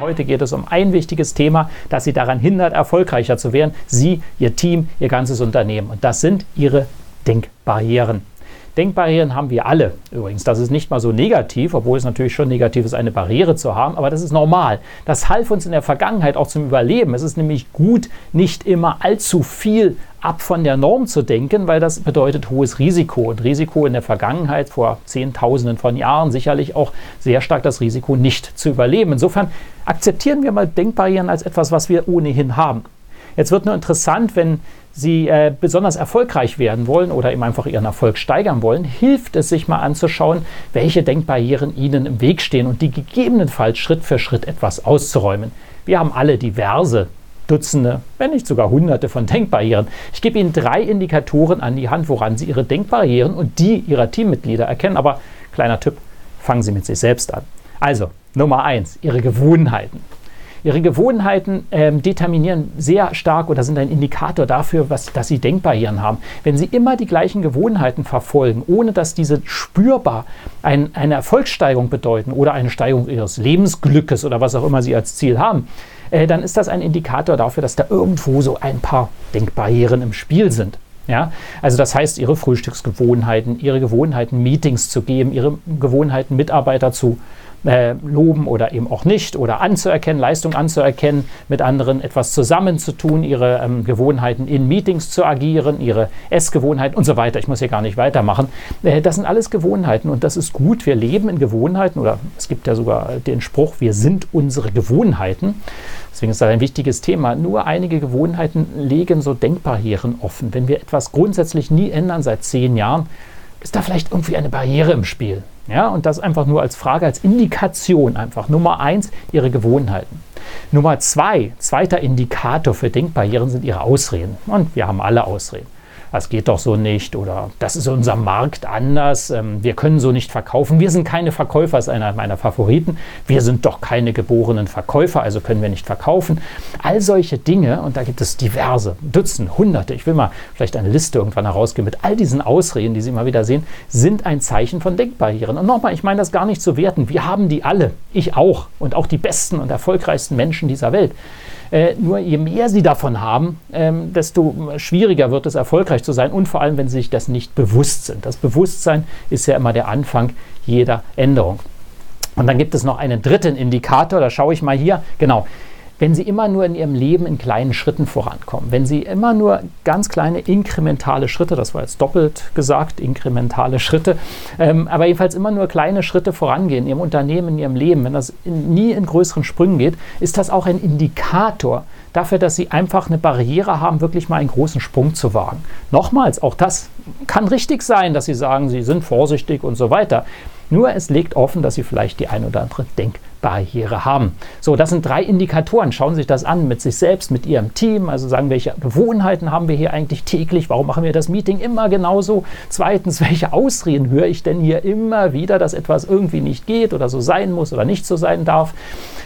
Heute geht es um ein wichtiges Thema, das Sie daran hindert, erfolgreicher zu werden. Sie, Ihr Team, Ihr ganzes Unternehmen. Und das sind Ihre Denkbarrieren. Denkbarrieren haben wir alle. Übrigens, das ist nicht mal so negativ, obwohl es natürlich schon negativ ist, eine Barriere zu haben, aber das ist normal. Das half uns in der Vergangenheit auch zum Überleben. Es ist nämlich gut, nicht immer allzu viel ab von der Norm zu denken, weil das bedeutet hohes Risiko. Und Risiko in der Vergangenheit, vor Zehntausenden von Jahren, sicherlich auch sehr stark das Risiko, nicht zu überleben. Insofern akzeptieren wir mal Denkbarrieren als etwas, was wir ohnehin haben. Jetzt wird nur interessant, wenn Sie äh, besonders erfolgreich werden wollen oder eben einfach Ihren Erfolg steigern wollen, hilft es sich mal anzuschauen, welche Denkbarrieren Ihnen im Weg stehen und die gegebenenfalls Schritt für Schritt etwas auszuräumen. Wir haben alle diverse Dutzende, wenn nicht sogar Hunderte von Denkbarrieren. Ich gebe Ihnen drei Indikatoren an die Hand, woran Sie Ihre Denkbarrieren und die Ihrer Teammitglieder erkennen. Aber kleiner Tipp, fangen Sie mit sich selbst an. Also, Nummer eins, Ihre Gewohnheiten. Ihre Gewohnheiten ähm, determinieren sehr stark oder sind ein Indikator dafür, was, dass Sie Denkbarrieren haben. Wenn Sie immer die gleichen Gewohnheiten verfolgen, ohne dass diese spürbar ein, eine Erfolgssteigerung bedeuten oder eine Steigerung Ihres Lebensglückes oder was auch immer Sie als Ziel haben, äh, dann ist das ein Indikator dafür, dass da irgendwo so ein paar Denkbarrieren im Spiel sind. Ja, also das heißt, ihre Frühstücksgewohnheiten, ihre Gewohnheiten, Meetings zu geben, ihre Gewohnheiten, Mitarbeiter zu äh, loben oder eben auch nicht oder anzuerkennen, Leistung anzuerkennen, mit anderen etwas zusammenzutun, ihre ähm, Gewohnheiten in Meetings zu agieren, ihre Essgewohnheiten und so weiter. Ich muss hier gar nicht weitermachen. Äh, das sind alles Gewohnheiten und das ist gut. Wir leben in Gewohnheiten oder es gibt ja sogar den Spruch, wir sind unsere Gewohnheiten. Deswegen ist das ein wichtiges Thema. Nur einige Gewohnheiten legen so Denkbarrieren offen. Wenn wir etwas grundsätzlich nie ändern seit zehn Jahren, ist da vielleicht irgendwie eine Barriere im Spiel. Ja, und das einfach nur als Frage, als Indikation einfach. Nummer eins, Ihre Gewohnheiten. Nummer zwei, zweiter Indikator für Denkbarrieren sind Ihre Ausreden. Und wir haben alle Ausreden das geht doch so nicht oder das ist unser Markt anders, ähm, wir können so nicht verkaufen, wir sind keine Verkäufer, ist einer meiner Favoriten, wir sind doch keine geborenen Verkäufer, also können wir nicht verkaufen. All solche Dinge, und da gibt es diverse, Dutzende, Hunderte, ich will mal vielleicht eine Liste irgendwann herausgeben mit all diesen Ausreden, die Sie immer wieder sehen, sind ein Zeichen von Denkbarrieren. Und nochmal, ich meine das gar nicht zu werten, wir haben die alle, ich auch und auch die besten und erfolgreichsten Menschen dieser Welt. Äh, nur je mehr sie davon haben, ähm, desto schwieriger wird es, erfolgreich zu sein und vor allem, wenn sie sich das nicht bewusst sind. Das Bewusstsein ist ja immer der Anfang jeder Änderung. Und dann gibt es noch einen dritten Indikator, da schaue ich mal hier, genau, wenn Sie immer nur in Ihrem Leben in kleinen Schritten vorankommen, wenn Sie immer nur ganz kleine inkrementale Schritte, das war jetzt doppelt gesagt, inkrementale Schritte, ähm, aber jedenfalls immer nur kleine Schritte vorangehen in Ihrem Unternehmen, in Ihrem Leben, wenn das in, nie in größeren Sprüngen geht, ist das auch ein Indikator dafür, dass Sie einfach eine Barriere haben, wirklich mal einen großen Sprung zu wagen. Nochmals, auch das kann richtig sein, dass Sie sagen, Sie sind vorsichtig und so weiter. Nur es legt offen, dass Sie vielleicht die ein oder andere Denkbarriere haben. So, das sind drei Indikatoren. Schauen Sie sich das an mit sich selbst, mit Ihrem Team. Also sagen, welche Gewohnheiten haben wir hier eigentlich täglich? Warum machen wir das Meeting immer genauso? Zweitens, welche Ausreden höre ich denn hier immer wieder, dass etwas irgendwie nicht geht oder so sein muss oder nicht so sein darf?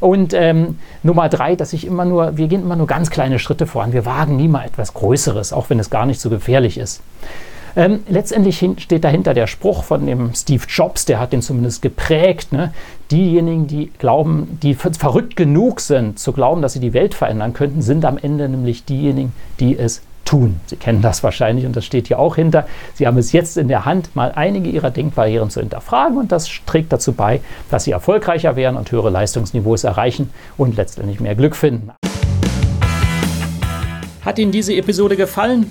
Und ähm, Nummer drei, dass ich immer nur, wir gehen immer nur ganz kleine Schritte voran. Wir wagen nie mal etwas Größeres, auch wenn es gar nicht so gefährlich ist. Ähm, letztendlich steht dahinter der Spruch von dem Steve Jobs, der hat den zumindest geprägt. Ne? Diejenigen, die glauben, die verrückt genug sind, zu glauben, dass sie die Welt verändern könnten, sind am Ende nämlich diejenigen, die es tun. Sie kennen das wahrscheinlich und das steht hier auch hinter. Sie haben es jetzt in der Hand, mal einige Ihrer Denkbarrieren zu hinterfragen und das trägt dazu bei, dass Sie erfolgreicher werden und höhere Leistungsniveaus erreichen und letztendlich mehr Glück finden. Hat Ihnen diese Episode gefallen?